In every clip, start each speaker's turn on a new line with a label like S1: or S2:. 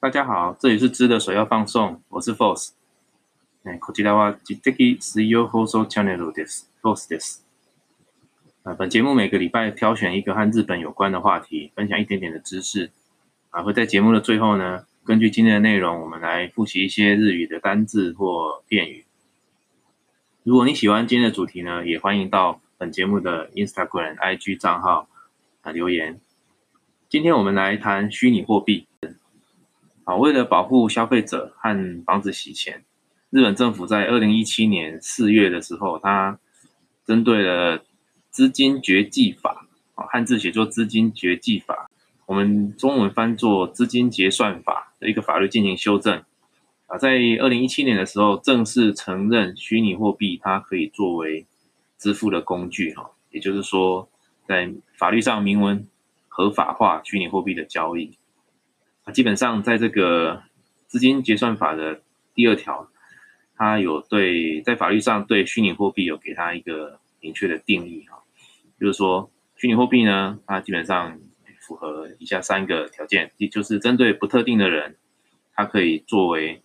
S1: 大家好，这里是知的首要放送，我是 Force。哎，こちらは実的水曜放送チャンネルです。Force です。啊，本节目每个礼拜挑选一个和日本有关的话题，分享一点点的知识。啊，会在节目的最后呢，根据今天的内容，我们来复习一些日语的单字或片语。如果你喜欢今天的主题呢，也欢迎到本节目的 Instagram、IG 账号啊留言。今天我们来谈虚拟货币。 啊，为了保护消费者和防止洗钱，日本政府在二零一七年四月的时候，它针对了资金绝迹法，啊，汉字写作资金绝迹法，我们中文翻作资金结算法的一个法律进行修正。啊，在二零一七年的时候，正式承认虚拟货币它可以作为支付的工具，哈，也就是说，在法律上明文合法化虚拟货币的交易。基本上，在这个资金结算法的第二条，它有对在法律上对虚拟货币有给它一个明确的定义哈，就是说虚拟货币呢，它基本上符合以下三个条件，也就是针对不特定的人，它可以作为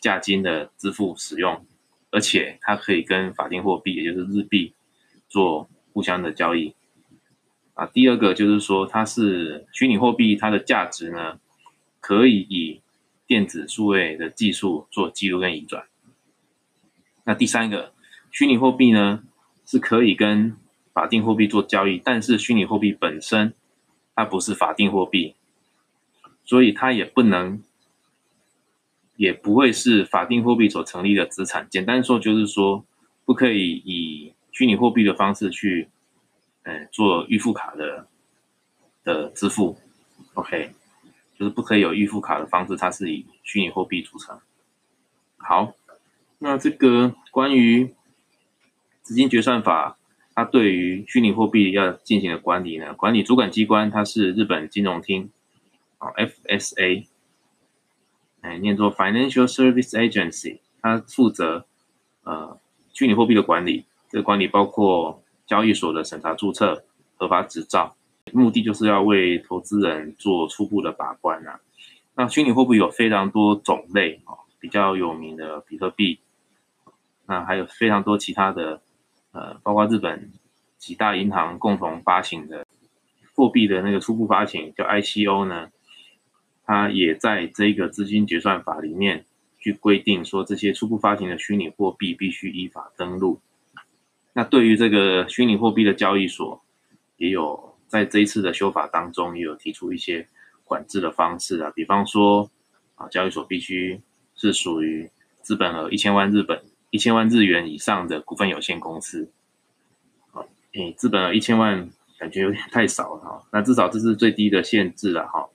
S1: 价金的支付使用，而且它可以跟法定货币，也就是日币做互相的交易。啊，第二个就是说它是虚拟货币，它的价值呢？可以以电子数位的技术做记录跟移转。那第三个，虚拟货币呢是可以跟法定货币做交易，但是虚拟货币本身它不是法定货币，所以它也不能，也不会是法定货币所成立的资产。简单说就是说，不可以以虚拟货币的方式去，嗯，做预付卡的的支付。OK。就是不可以有预付卡的方式，它是以虚拟货币组成。好，那这个关于资金结算法，它对于虚拟货币要进行的管理呢？管理主管机关它是日本金融厅，啊，FSA，哎，念作 Financial Service Agency，它负责呃虚拟货币的管理。这个管理包括交易所的审查注册、合法执照。目的就是要为投资人做初步的把关啊。那虚拟货币有非常多种类啊，比较有名的比特币，那还有非常多其他的，呃，包括日本几大银行共同发行的货币的那个初步发行叫 ICO 呢，它也在这个资金结算法里面去规定说，这些初步发行的虚拟货币必须依法登录。那对于这个虚拟货币的交易所，也有。在这一次的修法当中，也有提出一些管制的方式啊，比方说啊，交易所必须是属于资本额一千万日本一千万日元以上的股份有限公司。啊，诶，资本额一千万感觉有点太少了哈，那至少这是最低的限制了哈。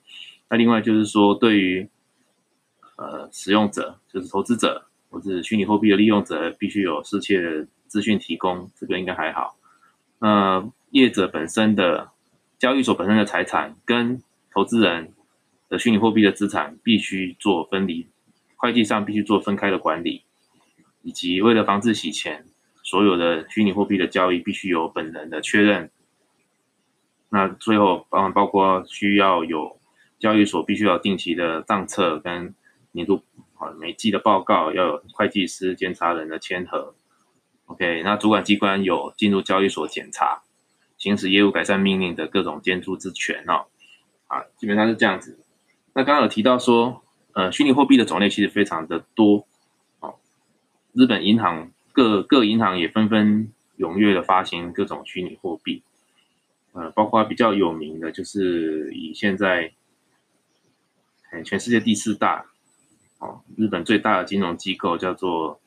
S1: 那另外就是说，对于呃使用者，就是投资者或者虚拟货币的利用者，必须有适切的资讯提供，这个应该还好。那业者本身的。交易所本身的财产跟投资人的虚拟货币的资产必须做分离，会计上必须做分开的管理，以及为了防止洗钱，所有的虚拟货币的交易必须有本人的确认。那最后包包括需要有交易所必须要定期的账册跟年度啊每季的报告，要有会计师监察人的签合。OK，那主管机关有进入交易所检查。行使业务改善命令的各种监督之权哦，啊，基本上是这样子。那刚刚有提到说，呃，虚拟货币的种类其实非常的多哦。日本银行各各银行也纷纷踊跃的发行各种虚拟货币，呃，包括比较有名的就是以现在，全世界第四大哦，日本最大的金融机构叫做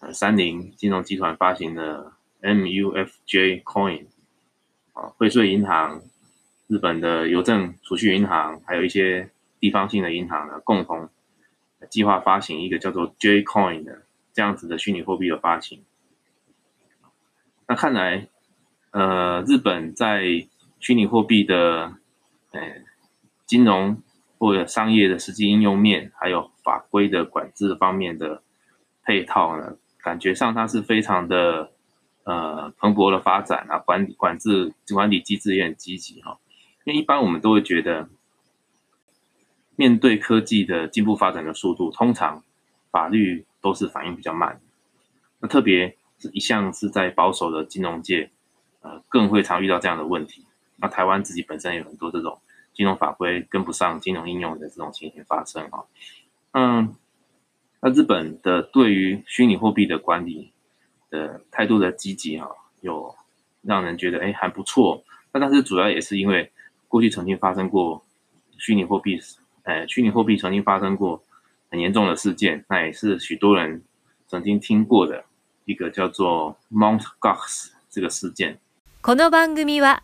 S1: 呃三菱金融集团发行的 MUFJ Coin。啊，汇税银行、日本的邮政储蓄银行，还有一些地方性的银行呢，共同计划发行一个叫做 J Coin 的这样子的虚拟货币的发行。那看来，呃，日本在虚拟货币的呃金融或者商业的实际应用面，还有法规的管制方面的配套呢，感觉上它是非常的。呃，蓬勃的发展啊，管理管制管理机制也很积极哈。因为一般我们都会觉得，面对科技的进步发展的速度，通常法律都是反应比较慢。那特别是一向是在保守的金融界，呃，更会常遇到这样的问题。那台湾自己本身有很多这种金融法规跟不上金融应用的这种情形发生啊。嗯，那日本的对于虚拟货币的管理的态度的积极啊，有让人觉得哎还不错。那但是主要也是因为过去曾经发生过虚拟货币，呃，虚拟货币曾经发生过很严重的事件，那也是许多人曾经听过的。一个叫做 Mount Gox 这个事件。
S2: この番組は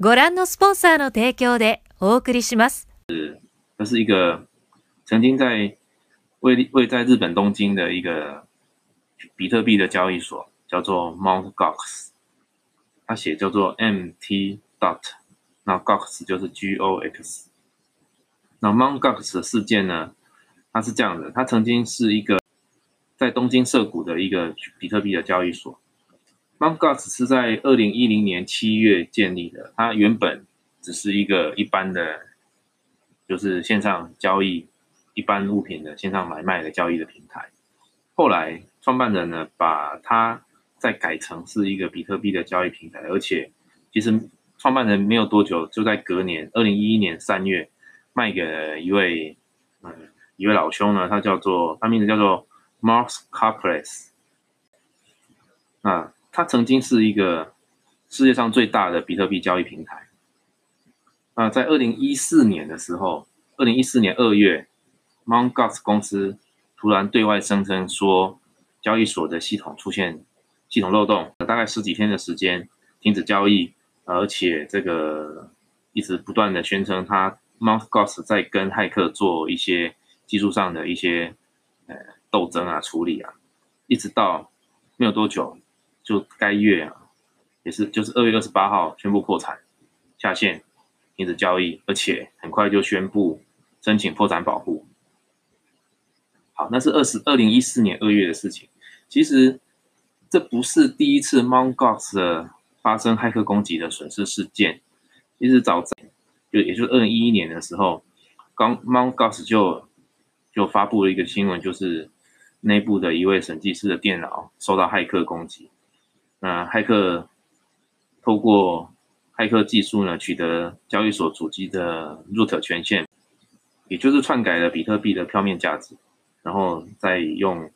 S2: ご覧のスポンサーの提供でお送りします。
S1: 是，这是一个曾经在位位在日本东京的一个 比特币的交易所，叫做 Mount Gox。它写叫做 MT dot，那 Gox 就是 G O X。那 Mount Gox 的事件呢，它是这样的，它曾经是一个。在东京涩谷的一个比特币的交易所，Mt. Gox 是在二零一零年七月建立的。它原本只是一个一般的，就是线上交易一般物品的线上买卖的交易的平台。后来创办人呢，把它再改成是一个比特币的交易平台，而且其实创办人没有多久，就在隔年二零一一年三月卖给了一位嗯一位老兄呢，他叫做他名字叫做。Mars Carplace，那他曾经是一个世界上最大的比特币交易平台。那在二零一四年的时候，二零一四年二月 m o n g o s 公司突然对外声称说，交易所的系统出现系统漏洞，大概十几天的时间停止交易，而且这个一直不断的宣称，他 Mount g o s 在跟骇客做一些技术上的一些呃。斗争啊，处理啊，一直到没有多久，就该月啊，也是就是二月二十八号宣布破产下线，停止交易，而且很快就宣布申请破产保护。好，那是二十二零一四年二月的事情。其实这不是第一次 Mt. Gox 的发生骇客攻击的损失事件。其实早在就也就是二零一一年的时候，刚 Mt. Gox 就就发布了一个新闻，就是。内部的一位审计师的电脑受到骇客攻击，那骇客透过骇客技术呢，取得交易所主机的 root 权限，也就是篡改了比特币的票面价值，然后再用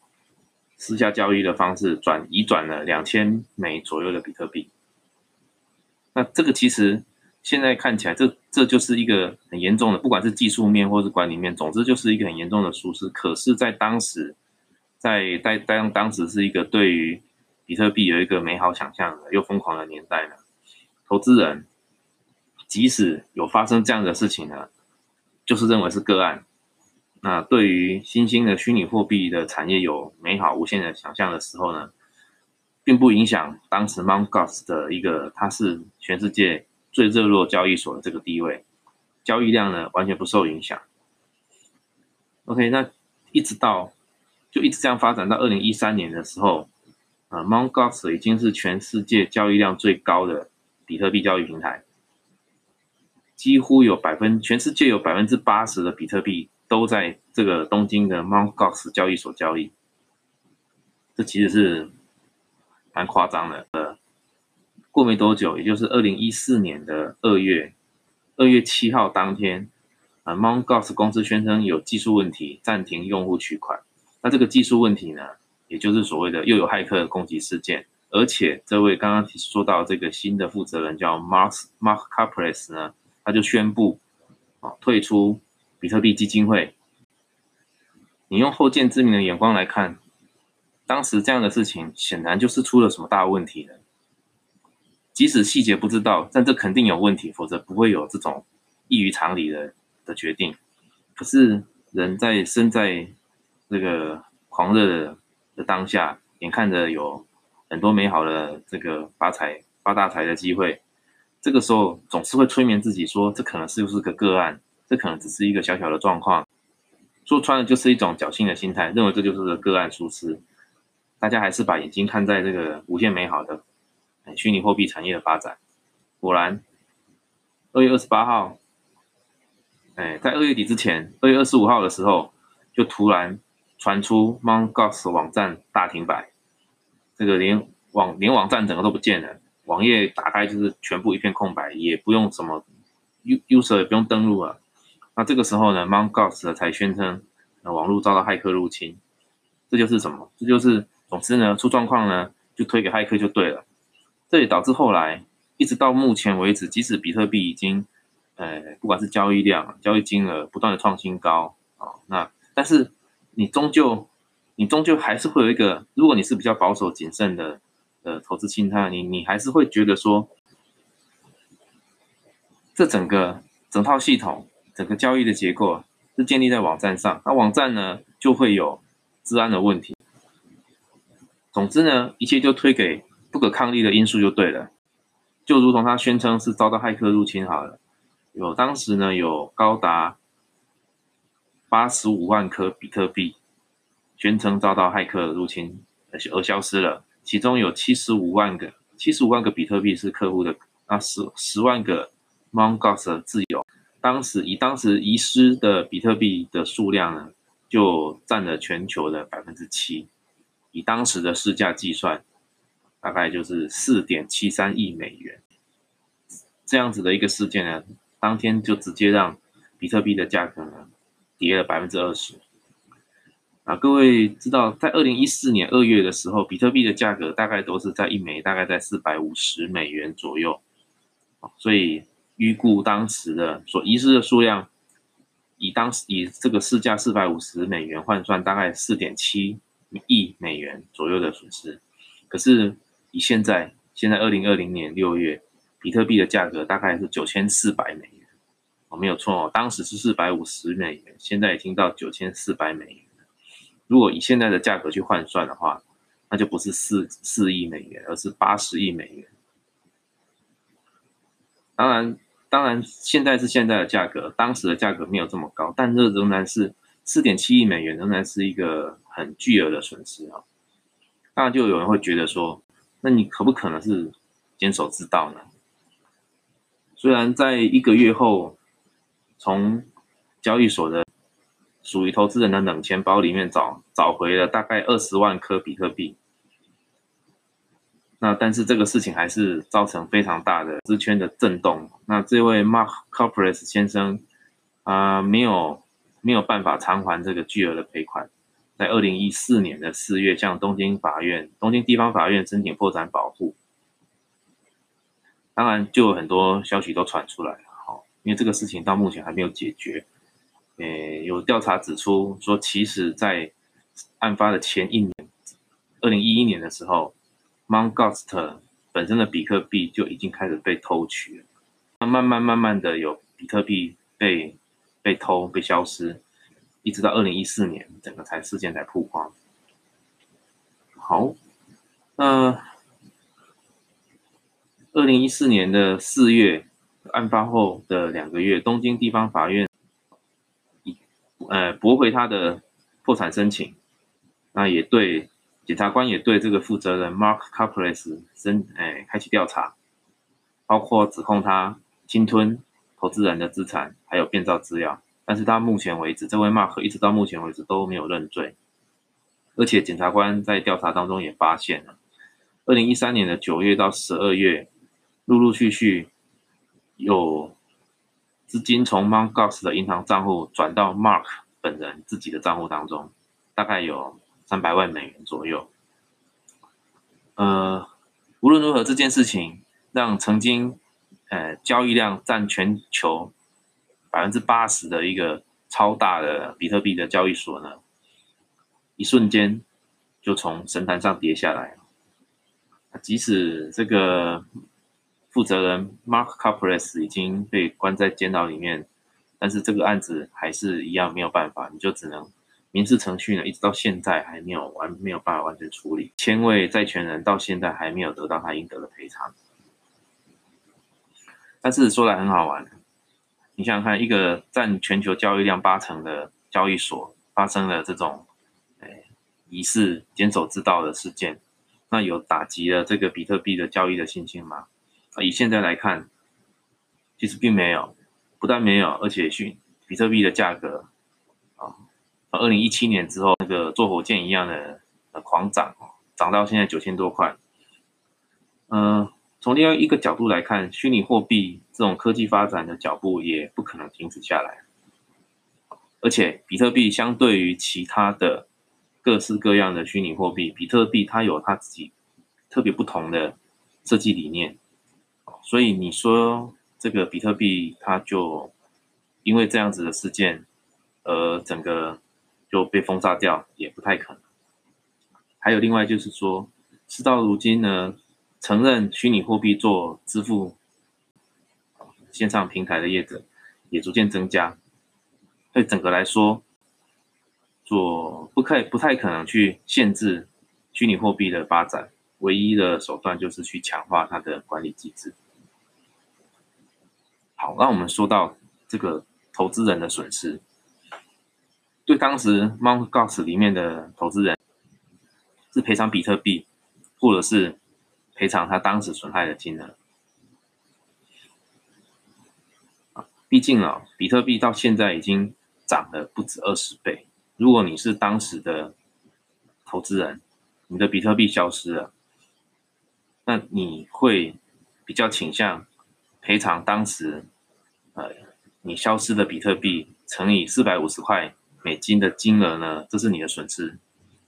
S1: 私下交易的方式转移转了两千枚左右的比特币。那这个其实现在看起来，这这就是一个很严重的，不管是技术面或是管理面，总之就是一个很严重的疏失。可是，在当时。在在当当时是一个对于比特币有一个美好想象的又疯狂的年代呢，投资人即使有发生这样的事情呢，就是认为是个案。那对于新兴的虚拟货币的产业有美好无限的想象的时候呢，并不影响当时 Mt. Gox 的一个它是全世界最热络交易所的这个地位，交易量呢完全不受影响。OK，那一直到。就一直这样发展到二零一三年的时候，啊，Mt. Gox 已经是全世界交易量最高的比特币交易平台，几乎有百分全世界有百分之八十的比特币都在这个东京的 Mt. Gox 交易所交易，这其实是蛮夸张的。呃，过没多久，也就是二零一四年的二月二月七号当天，啊，Mt. Gox 公司宣称有技术问题，暂停用户取款。那这个技术问题呢，也就是所谓的又有骇客攻击事件，而且这位刚刚说到这个新的负责人叫 Mark Mark Carplace 呢，他就宣布啊退出比特币基金会。你用后见之明的眼光来看，当时这样的事情显然就是出了什么大问题了。即使细节不知道，但这肯定有问题，否则不会有这种异于常理的的决定。可是人在身在。这个狂热的当下，眼看着有很多美好的这个发财发大财的机会，这个时候总是会催眠自己说，这可能是不是个个案，这可能只是一个小小的状况，说穿了就是一种侥幸的心态，认为这就是个个案疏失。大家还是把眼睛看在这个无限美好的虚拟货币产业的发展。果然，二月二十八号哎，在二月底之前，二月二十五号的时候，就突然传出 m o n g o s 网站大停摆，这个连网连网站整个都不见了，网页打开就是全部一片空白，也不用什么 U user 也不用登录了。那这个时候呢，Mount Gox 才宣称网络遭到骇客入侵，这就是什么？这就是总之呢，出状况呢就推给骇客就对了。这也导致后来一直到目前为止，即使比特币已经呃，不管是交易量、交易金额不断的创新高啊，那但是你终究，你终究还是会有一个，如果你是比较保守谨慎的呃投资心态，你你还是会觉得说，这整个整套系统、整个交易的结构是建立在网站上，那网站呢就会有治安的问题。总之呢，一切就推给不可抗力的因素就对了，就如同他宣称是遭到骇客入侵好了。有当时呢，有高达八十五万颗比特币宣称遭到骇客入侵而而消失了，其中有七十五万个，七十五万个比特币是客户的，那十十万个 Mount Gox 自由。当时以当时遗失的比特币的数量呢，就占了全球的百分之七，以当时的市价计算，大概就是四点七三亿美元。这样子的一个事件呢。当天就直接让比特币的价格呢跌了百分之二十啊！各位知道，在二零一四年二月的时候，比特币的价格大概都是在一枚大概在四百五十美元左右所以预估当时的所遗失的数量，以当时以这个市价四百五十美元换算，大概四点七亿美元左右的损失。可是以现在现在二零二零年六月。比特币的价格大概是九千四百美元，哦，没有错哦，当时是四百五十美元，现在已经到九千四百美元了。如果以现在的价格去换算的话，那就不是四四亿美元，而是八十亿美元。当然，当然，现在是现在的价格，当时的价格没有这么高，但这仍然是四点七亿美元，仍然是一个很巨额的损失啊。当然，就有人会觉得说，那你可不可能是坚守之道呢？虽然在一个月后，从交易所的属于投资人的冷钱包里面找找回了大概二十万颗比特币，那但是这个事情还是造成非常大的资圈的震动。那这位 Mark Corpus 先生啊，没有没有办法偿还这个巨额的赔款，在二零一四年的四月向东京法院、东京地方法院申请破产保护。当然，就有很多消息都传出来了，好，因为这个事情到目前还没有解决。诶，有调查指出说，其实，在案发的前一年，二零一一年的时候，Mount Gox 本身的比特币就已经开始被偷取了。那慢慢慢慢的有比特币被被偷、被消失，一直到二零一四年，整个才事件才曝光。好，那。二零一四年的四月，案发后的两个月，东京地方法院以呃驳回他的破产申请，那也对检察官也对这个负责人 Mark Corpus 申哎开启调查，包括指控他侵吞投资人的资产，还有变造资料。但是他目前为止，这位 Mark 一直到目前为止都没有认罪，而且检察官在调查当中也发现了，二零一三年的九月到十二月。陆陆续续有资金从 Mount Gox 的银行账户转到 Mark 本人自己的账户当中，大概有三百万美元左右。呃，无论如何，这件事情让曾经呃交易量占全球百分之八十的一个超大的比特币的交易所呢，一瞬间就从神坛上跌下来即使这个。负责人 Mark Corpus 已经被关在监牢里面，但是这个案子还是一样没有办法，你就只能民事程序呢，一直到现在还没有完，没有办法完全处理。千位债权人到现在还没有得到他应得的赔偿。但是说来很好玩，你想想看，一个占全球交易量八成的交易所发生了这种诶疑似监守自盗的事件，那有打击了这个比特币的交易的信心吗？啊以现在来看，其实并没有，不但没有，而且讯比特币的价格，二零一七年之后那个坐火箭一样的狂涨，涨到现在九千多块。嗯，从另外一个角度来看，虚拟货币这种科技发展的脚步也不可能停止下来。而且，比特币相对于其他的各式各样的虚拟货币，比特币它有它自己特别不同的设计理念。所以你说这个比特币它就因为这样子的事件，而整个就被封杀掉，也不太可能。还有另外就是说，事到如今呢，承认虚拟货币做支付线上平台的业者也逐渐增加。对整个来说，做不可不太可能去限制虚拟货币的发展，唯一的手段就是去强化它的管理机制。好，那我们说到这个投资人的损失，对当时 Mount Gox 里面的投资人是赔偿比特币，或者是赔偿他当时损害的金额。毕竟啊，比特币到现在已经。涨了不止二十倍。如果你是当时的投资人，你的比特币消失了，那你会比较倾向赔偿当时呃你消失的比特币乘以四百五十块美金的金额呢？这是你的损失，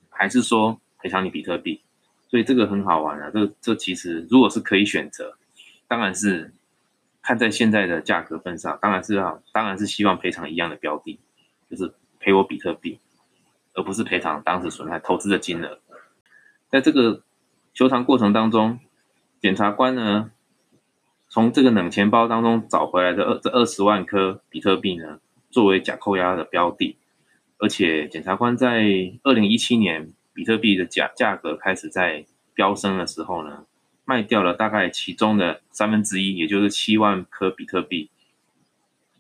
S1: 还是说赔偿你比特币？所以这个很好玩啊。这这其实如果是可以选择，当然是看在现在的价格份上，当然是要当然是希望赔偿一样的标的。就是赔我比特币，而不是赔偿当时损害投资的金额。在这个求偿过程当中，检察官呢，从这个冷钱包当中找回来的二这二十万颗比特币呢，作为假扣押的标的。而且检察官在二零一七年比特币的价价格开始在飙升的时候呢，卖掉了大概其中的三分之一，也就是七万颗比特币，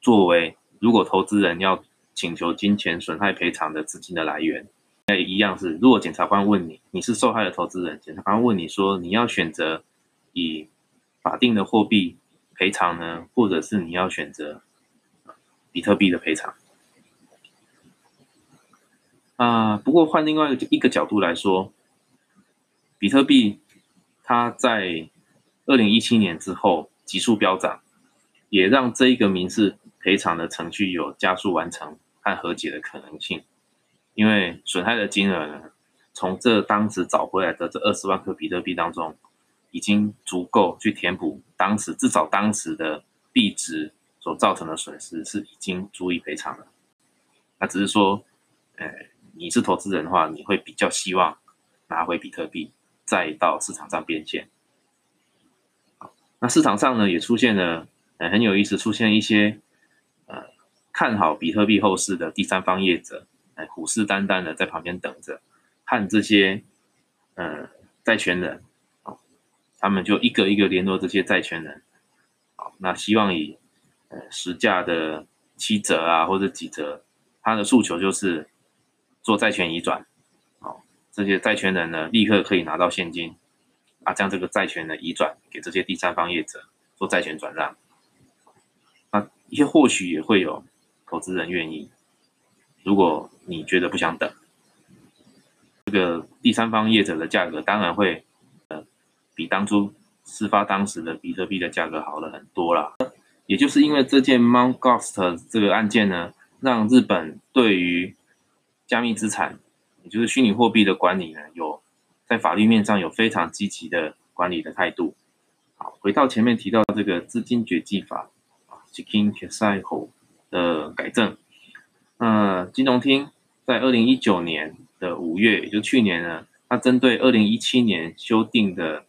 S1: 作为如果投资人要。请求金钱损害赔偿的资金的来源，那一样是，如果检察官问你，你是受害的投资人，检察官问你说，你要选择以法定的货币赔偿呢，或者是你要选择比特币的赔偿？啊，不过换另外一个一个角度来说，比特币它在二零一七年之后急速飙涨，也让这一个民事赔偿的程序有加速完成。和和解的可能性，因为损害的金额呢，从这当时找回来的这二十万颗比特币当中，已经足够去填补当时至少当时的币值所造成的损失，是已经足以赔偿了。那只是说，呃，你是投资人的话，你会比较希望拿回比特币，再到市场上变现。那市场上呢，也出现了，呃，很有意思，出现一些呃。看好比特币后市的第三方业者，哎，虎视眈眈的在旁边等着，看这些，呃，债权人，哦，他们就一个一个联络这些债权人，好，那希望以，呃，实价的七折啊或者几折，他的诉求就是做债权移转，哦，这些债权人呢立刻可以拿到现金，啊，将这个债权呢移转给这些第三方业者做债权转让，那一些或许也会有。投资人愿意，如果你觉得不想等，这个第三方业者的价格当然会，呃，比当初事发当时的比特币的价格好了很多啦。也就是因为这件 Mount Gox 这个案件呢，让日本对于加密资产，也就是虚拟货币的管理呢，有在法律面上有非常积极的管理的态度。好，回到前面提到这个资金绝迹法啊 j i k i n Kesaiho。的改正，呃，金融厅在二零一九年的五月，也就去年呢，它针对二零一七年修订的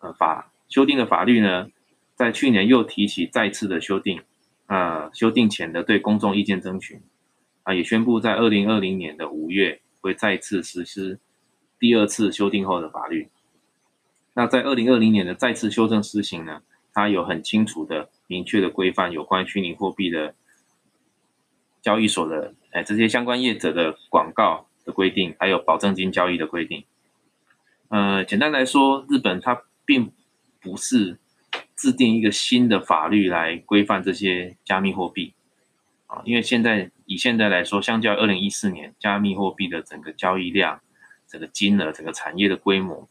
S1: 呃法修订的法律呢，在去年又提起再次的修订，呃，修订前的对公众意见征询，啊，也宣布在二零二零年的五月会再次实施第二次修订后的法律。那在二零二零年的再次修正施行呢，它有很清楚的、明确的规范有关虚拟货币的。交易所的哎，这些相关业者的广告的规定，还有保证金交易的规定。呃，简单来说，日本它并不是制定一个新的法律来规范这些加密货币，啊，因为现在以现在来说，相较二零一四年，加密货币的整个交易量、整个金额、整个产业的规模，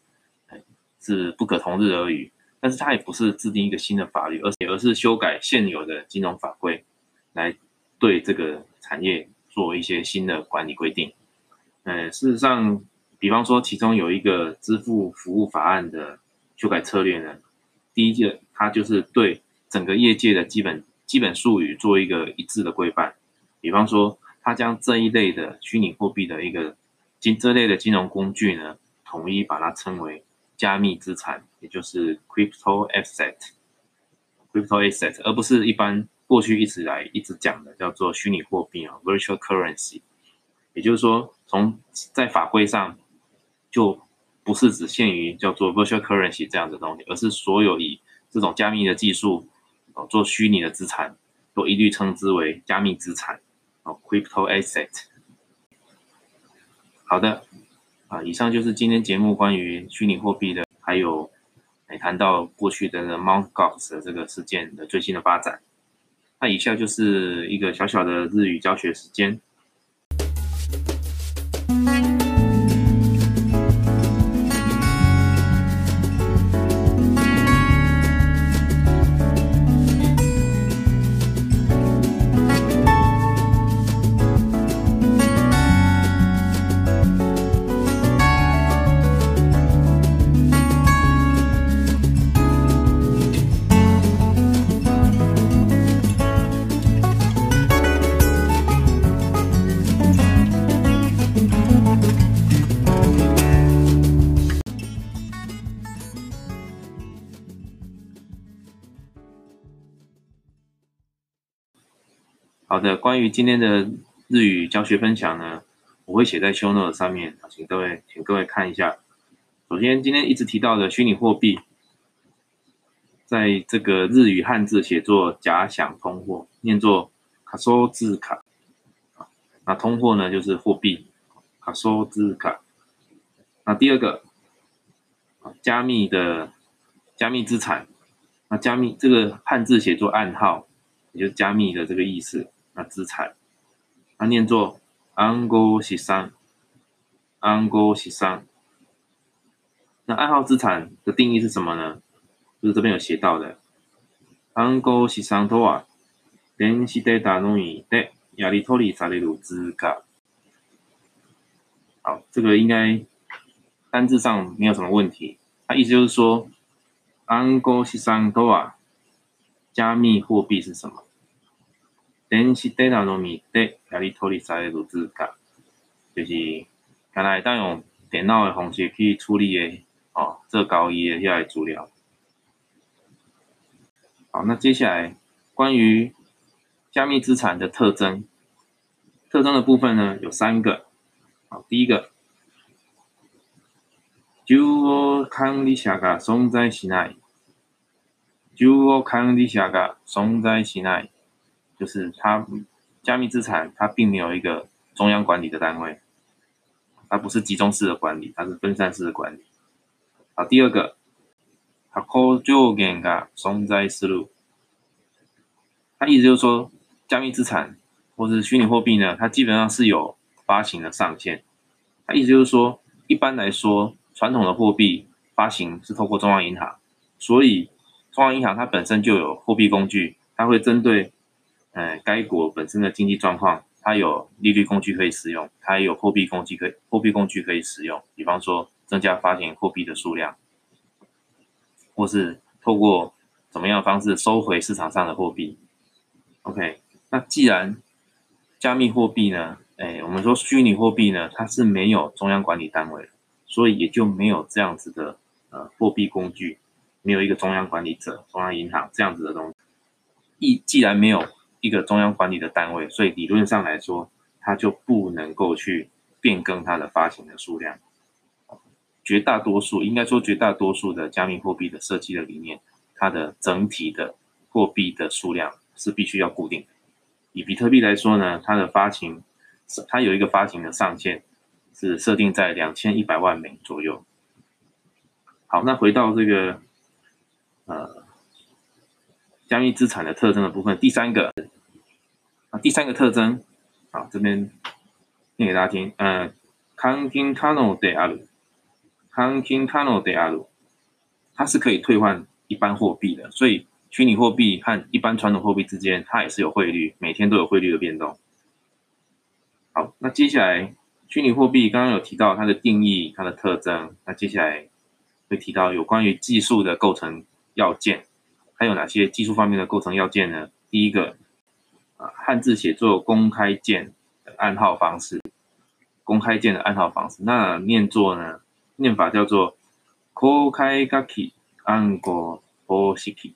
S1: 是不可同日而语。但是它也不是制定一个新的法律，而而是修改现有的金融法规，来对这个产业做一些新的管理规定。呃，事实上，比方说其中有一个支付服务法案的修改策略呢，第一个它就是对整个业界的基本基本术语做一个一致的规范。比方说，它将这一类的虚拟货币的一个金这类的金融工具呢，统一把它称为。加密资产，也就是 crypto asset，crypto asset，而不是一般过去一直来一直讲的叫做虚拟货币啊，virtual currency。也就是说，从在法规上就不是只限于叫做 virtual currency 这样的东西，而是所有以这种加密的技术哦做虚拟的资产，都一律称之为加密资产哦，crypto asset。好的。啊，以上就是今天节目关于虚拟货币的，还有哎谈到过去的 Mount Gox 的这个事件的最新的发展。那以下就是一个小小的日语教学时间。好的，关于今天的日语教学分享呢，我会写在 show note 上面，请各位，请各位看一下。首先，今天一直提到的虚拟货币，在这个日语汉字写作假想通货，念作卡索字卡。那通货呢，就是货币，卡索字卡。那第二个，加密的加密资产，那加密这个汉字写作暗号，也就是加密的这个意思。那资产，它念作暗号资産，暗号資産。那暗号资产的定义是什么呢？就是这边有写到的，暗号資産とは電子データのみでやり取りされる資格。好，这个应该单字上没有什么问题。它意思就是说，暗号資産とは加密货币是什么？ 電子データのみでやり取りされる资格，就是看来当用电脑的方式去处理的哦，这高一的遐个资料。好，那接下来关于加密资产的特征，特征的部分呢有三个。好，第一个，就我管理者が存在しない。就我管理者が存在しない。 就是它加密资产，它并没有一个中央管理的单位，它不是集中式的管理，它是分散式的管理。好，第二个，它可就给个存在思路，它意思就是说，加密资产或是虚拟货币呢，它基本上是有发行的上限。它意思就是说，一般来说，传统的货币发行是透过中央银行，所以中央银行它本身就有货币工具，它会针对。呃，该国本身的经济状况，它有利率工具可以使用，它也有货币工具可以货币工具可以使用。比方说，增加发行货币的数量，或是透过怎么样方式收回市场上的货币。OK，那既然加密货币呢，哎，我们说虚拟货币呢，它是没有中央管理单位，所以也就没有这样子的呃货币工具，没有一个中央管理者、中央银行这样子的东西。一既然没有。一个中央管理的单位，所以理论上来说，它就不能够去变更它的发行的数量。绝大多数，应该说绝大多数的加密货币的设计的理念，它的整体的货币的数量是必须要固定的。以比特币来说呢，它的发行，它有一个发行的上限，是设定在两千一百万枚左右。好，那回到这个，呃。加密资产的特征的部分，第三个， 啊，第三个特征，啊，这边念给大家听，嗯，換金可能である，換金可能である，它是可以兑换一般货币的，所以虚拟货币和一般传统货币之间，它也是有汇率，每天都有汇率的变动。好，那接下来虚拟货币刚刚有提到它的定义、它的特征，那接下来会提到有关于技术的构成要件， 还有哪些技术方面的构成要件呢？第一个。啊，汉字写作公开键的暗号方式，公开键的暗号方式，那念作呢？念法叫做“公开卡基安国波西基”，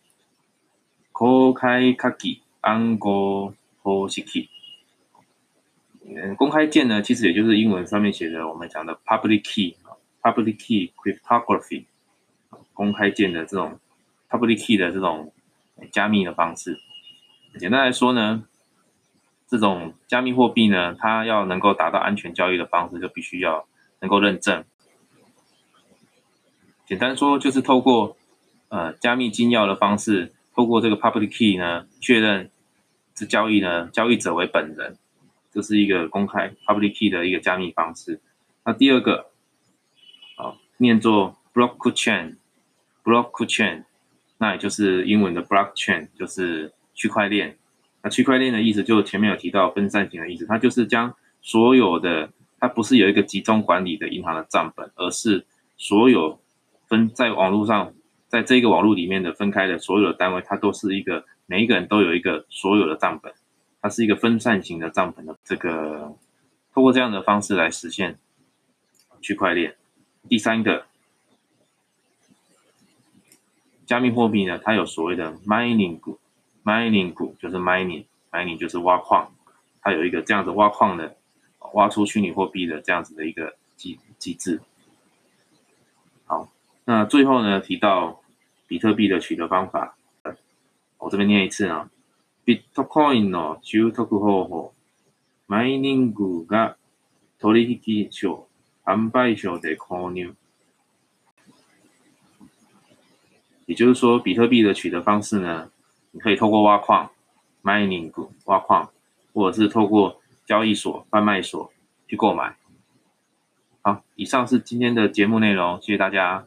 S1: 公开卡基安国波西基。嗯，公开键呢，其实也就是英文上面写的我们讲的 “public key”，“public key cryptography”，公开键的这种 “public key” 的这种加密的方式。简单来说呢。这种加密货币呢，它要能够达到安全交易的方式，就必须要能够认证。简单说，就是透过呃加密金钥的方式，透过这个 public key 呢，确认这交易呢交易者为本人，这是一个公开 public key 的一个加密方式。那第二个，啊，念作 blockchain，blockchain，那也就是英文的 blockchain，就是区块链。那区块链的意思，就前面有提到分散型的意思，它就是将所有的，它不是有一个集中管理的银行的账本，而是所有分在网络上，在这个网络里面的分开的所有的单位，它都是一个每一个人都有一个所有的账本，它是一个分散型的账本的这个，通过这样的方式来实现区块链。第三个，加密货币呢，它有所谓的 mining 股。mining 股就是 mining，mining 就是挖矿，它有一个这样子挖矿的，挖出虚拟货币的这样子的一个机机制。好，那最后呢提到比特币的取得方法，我这边念一次啊，Bitcoin の取得方法、マイニングが取引所、販売所で購入。 也就是说，比特币的取得方式呢？你可以透过挖矿 （mining） 挖矿，或者是透过交易所、贩卖所去购买。好，以上是今天的节目内容，谢谢大家。